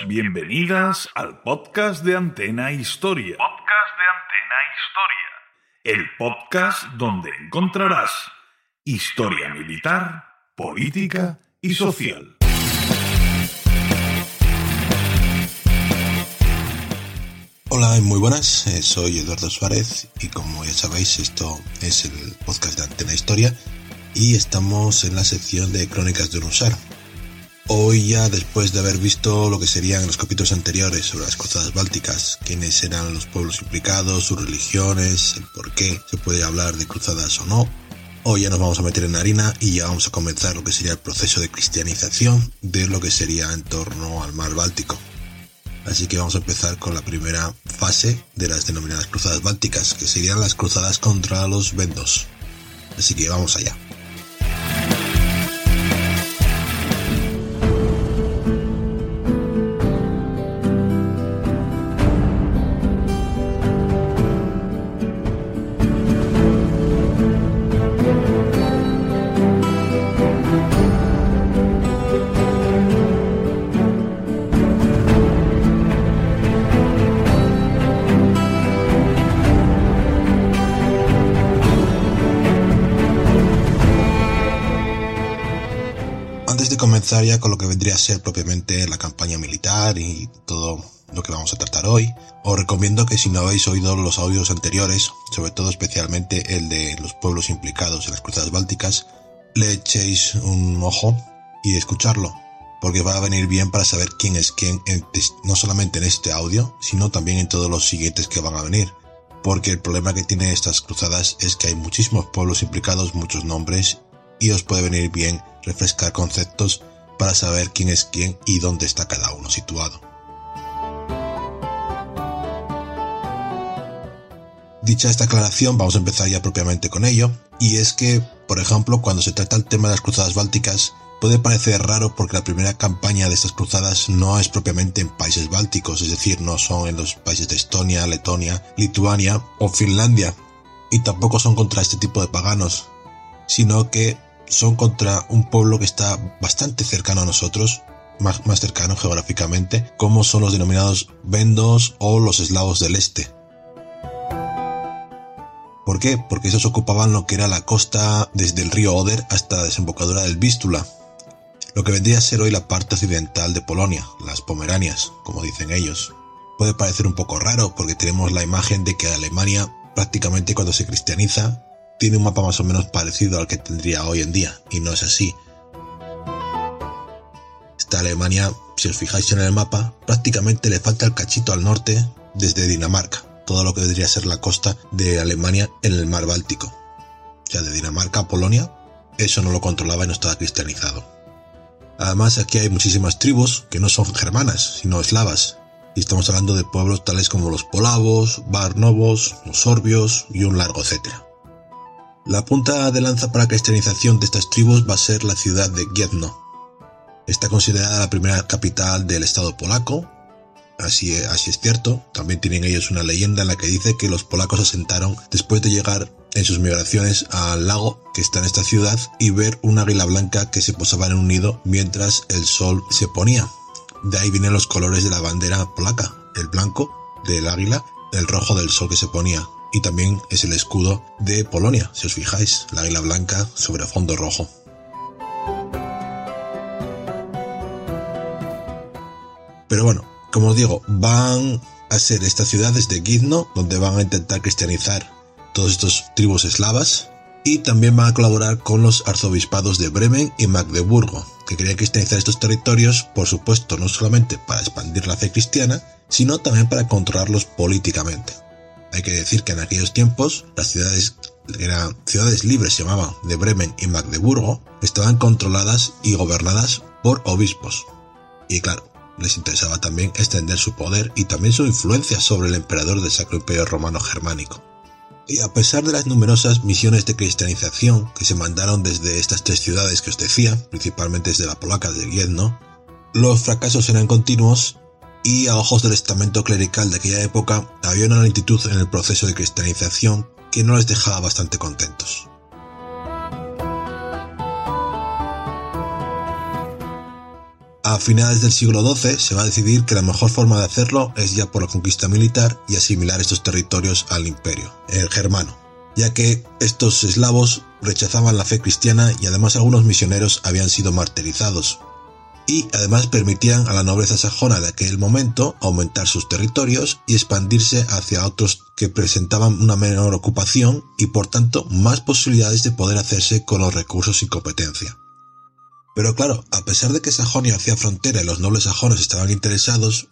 Bienvenidos, bienvenidas al podcast de Antena Historia. Podcast de Antena Historia. El podcast donde encontrarás historia militar, política y social. Hola, muy buenas, eh, soy Eduardo Suárez y como ya sabéis esto es el podcast de Antena Historia y estamos en la sección de Crónicas de Unusar. Hoy ya después de haber visto lo que serían los capítulos anteriores sobre las cruzadas bálticas, quiénes eran los pueblos implicados, sus religiones, el por qué se puede hablar de cruzadas o no, hoy ya nos vamos a meter en harina y ya vamos a comenzar lo que sería el proceso de cristianización de lo que sería en torno al mar Báltico. Así que vamos a empezar con la primera fase de las denominadas cruzadas bálticas, que serían las cruzadas contra los vendos. Así que vamos allá. Antes de comenzar ya con lo que vendría a ser propiamente la campaña militar y todo lo que vamos a tratar hoy, os recomiendo que si no habéis oído los audios anteriores, sobre todo especialmente el de los pueblos implicados en las cruzadas bálticas, le echéis un ojo y escucharlo, porque va a venir bien para saber quién es quién, en- no solamente en este audio, sino también en todos los siguientes que van a venir. Porque el problema que tienen estas cruzadas es que hay muchísimos pueblos implicados, muchos nombres, y os puede venir bien refrescar conceptos para saber quién es quién y dónde está cada uno situado. Dicha esta aclaración, vamos a empezar ya propiamente con ello, y es que, por ejemplo, cuando se trata el tema de las cruzadas bálticas, puede parecer raro porque la primera campaña de estas cruzadas no es propiamente en países bálticos, es decir, no son en los países de Estonia, Letonia, Lituania o Finlandia, y tampoco son contra este tipo de paganos, sino que son contra un pueblo que está bastante cercano a nosotros, más, más cercano geográficamente, como son los denominados vendos o los eslavos del este. ¿Por qué? Porque esos ocupaban lo que era la costa desde el río Oder hasta la desembocadura del Vístula, lo que vendría a ser hoy la parte occidental de Polonia, las Pomeranias, como dicen ellos. Puede parecer un poco raro porque tenemos la imagen de que Alemania prácticamente cuando se cristianiza tiene un mapa más o menos parecido al que tendría hoy en día, y no es así. Esta Alemania, si os fijáis en el mapa, prácticamente le falta el cachito al norte desde Dinamarca, todo lo que debería ser la costa de Alemania en el mar Báltico. O sea, de Dinamarca a Polonia, eso no lo controlaba y no estaba cristianizado. Además, aquí hay muchísimas tribus que no son germanas, sino eslavas, y estamos hablando de pueblos tales como los polavos, barnovos, los sorbios y un largo etcétera. La punta de lanza para la cristianización de estas tribus va a ser la ciudad de Gniezno. Está considerada la primera capital del estado polaco. Así, así es cierto. También tienen ellos una leyenda en la que dice que los polacos asentaron después de llegar en sus migraciones al lago que está en esta ciudad y ver un águila blanca que se posaba en un nido mientras el sol se ponía. De ahí vienen los colores de la bandera polaca, el blanco del águila, el rojo del sol que se ponía, y también es el escudo de Polonia, si os fijáis, la águila blanca sobre fondo rojo. Pero bueno, como os digo, van a ser estas ciudades de Gizno donde van a intentar cristianizar todos estos tribus eslavas y también van a colaborar con los arzobispados de Bremen y Magdeburgo, que querían cristianizar estos territorios, por supuesto, no solamente para expandir la fe cristiana, sino también para controlarlos políticamente. Hay que decir que en aquellos tiempos las ciudades eran ciudades libres se llamaban de Bremen y Magdeburgo, estaban controladas y gobernadas por obispos. Y claro, les interesaba también extender su poder y también su influencia sobre el emperador del Sacro Imperio Romano Germánico. Y a pesar de las numerosas misiones de cristianización que se mandaron desde estas tres ciudades que os decía, principalmente desde la polaca de Giedno, los fracasos eran continuos y a ojos del estamento clerical de aquella época había una lentitud en el proceso de cristianización que no les dejaba bastante contentos. A finales del siglo XII se va a decidir que la mejor forma de hacerlo es ya por la conquista militar y asimilar estos territorios al imperio, el germano, ya que estos eslavos rechazaban la fe cristiana y además algunos misioneros habían sido martirizados, y además permitían a la nobleza sajona de aquel momento aumentar sus territorios y expandirse hacia otros que presentaban una menor ocupación y por tanto más posibilidades de poder hacerse con los recursos y competencia. Pero claro, a pesar de que Sajonia hacía frontera y los nobles sajones estaban interesados,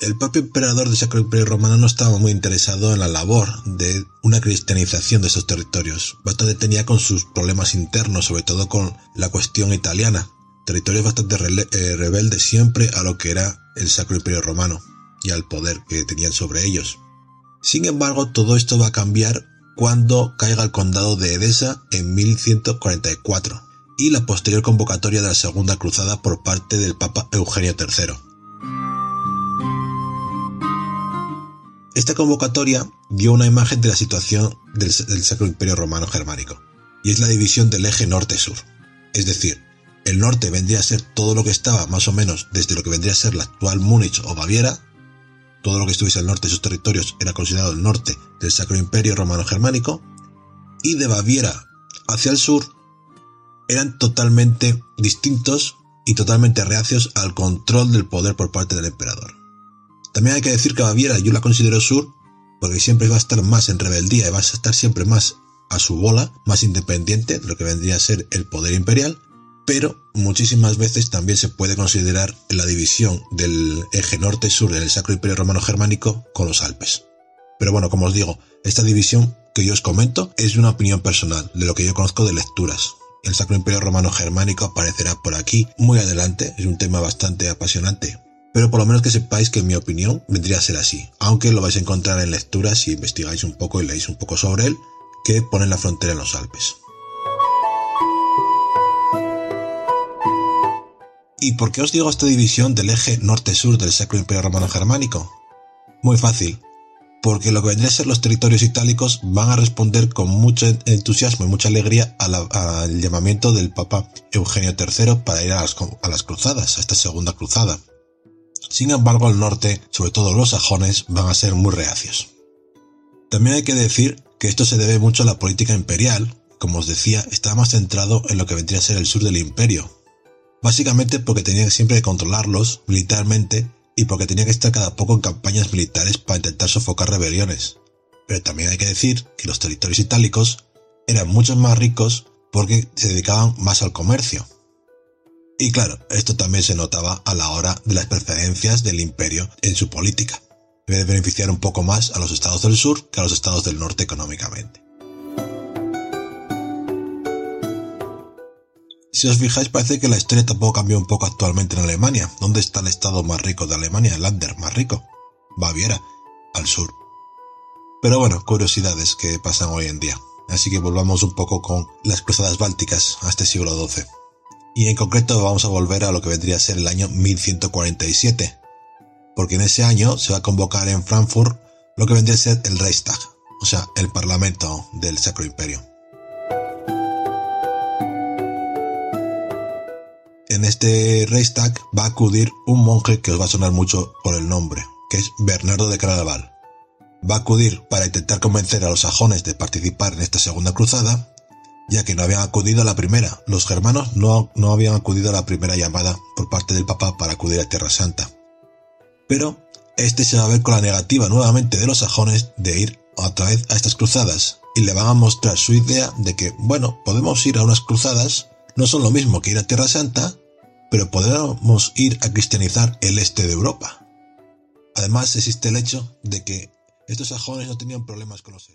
el propio emperador del Sacro Imperio Romano no estaba muy interesado en la labor de una cristianización de esos territorios. Bastante tenía con sus problemas internos, sobre todo con la cuestión italiana. Territorios bastante eh, rebeldes siempre a lo que era el Sacro Imperio Romano y al poder que tenían sobre ellos. Sin embargo, todo esto va a cambiar cuando caiga el condado de Edesa en 1144 y la posterior convocatoria de la Segunda Cruzada por parte del Papa Eugenio III. Esta convocatoria dio una imagen de la situación del, Sacro Imperio Romano Germánico, y es la división del eje norte-sur. Es decir, el norte vendría a ser todo lo que estaba más o menos desde lo que vendría a ser la actual Múnich o Baviera, todo lo que estuviese al norte de sus territorios era considerado el norte del Sacro Imperio Romano Germánico, y de Baviera hacia el sur eran totalmente distintos y totalmente reacios al control del poder por parte del emperador. También hay que decir que Baviera yo la considero sur porque siempre va a estar más en rebeldía y va a estar siempre más a su bola, más independiente de lo que vendría a ser el poder imperial, pero muchísimas veces también se puede considerar la división del eje norte-sur del Sacro Imperio Romano Germánico con los Alpes. Pero bueno, como os digo, esta división que yo os comento es una opinión personal, de lo que yo conozco de lecturas. El Sacro Imperio Romano Germánico aparecerá por aquí muy adelante, es un tema bastante apasionante. Pero por lo menos que sepáis que en mi opinión vendría a ser así, aunque lo vais a encontrar en lecturas si investigáis un poco y leéis un poco sobre él, que ponen la frontera en los Alpes. ¿Y por qué os digo esta división del eje norte-sur del Sacro Imperio Romano Germánico? Muy fácil, porque lo que vendría a ser los territorios itálicos van a responder con mucho entusiasmo y mucha alegría al llamamiento del Papa Eugenio III para ir a las, a las cruzadas, a esta segunda cruzada. Sin embargo, al norte, sobre todo los sajones, van a ser muy reacios. También hay que decir que esto se debe mucho a la política imperial, como os decía, estaba más centrado en lo que vendría a ser el sur del imperio, básicamente porque tenían siempre que controlarlos militarmente y porque tenía que estar cada poco en campañas militares para intentar sofocar rebeliones. Pero también hay que decir que los territorios itálicos eran mucho más ricos porque se dedicaban más al comercio. Y claro, esto también se notaba a la hora de las preferencias del imperio en su política. Debe beneficiar un poco más a los estados del sur que a los estados del norte económicamente. Si os fijáis, parece que la historia tampoco cambió un poco actualmente en Alemania. ¿Dónde está el estado más rico de Alemania? El Lander más rico. Baviera, al sur. Pero bueno, curiosidades que pasan hoy en día. Así que volvamos un poco con las cruzadas bálticas a este siglo XII. Y en concreto vamos a volver a lo que vendría a ser el año 1147. Porque en ese año se va a convocar en Frankfurt lo que vendría a ser el Reichstag, o sea, el Parlamento del Sacro Imperio. En este Reichstag va a acudir un monje que os va a sonar mucho por el nombre, que es Bernardo de Claraval. Va a acudir para intentar convencer a los sajones de participar en esta segunda cruzada, ya que no habían acudido a la primera. Los germanos no, no habían acudido a la primera llamada por parte del Papa para acudir a Tierra Santa. Pero este se va a ver con la negativa nuevamente de los sajones de ir otra vez a estas cruzadas, y le van a mostrar su idea de que, bueno, podemos ir a unas cruzadas, no son lo mismo que ir a Tierra Santa, pero podemos ir a cristianizar el este de Europa. Además existe el hecho de que estos sajones no tenían problemas con los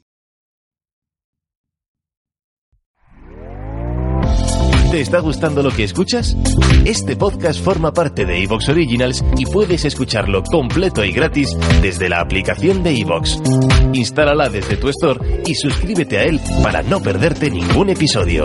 ¿Te está gustando lo que escuchas? Este podcast forma parte de Evox Originals y puedes escucharlo completo y gratis desde la aplicación de Evox. Instálala desde tu store y suscríbete a él para no perderte ningún episodio.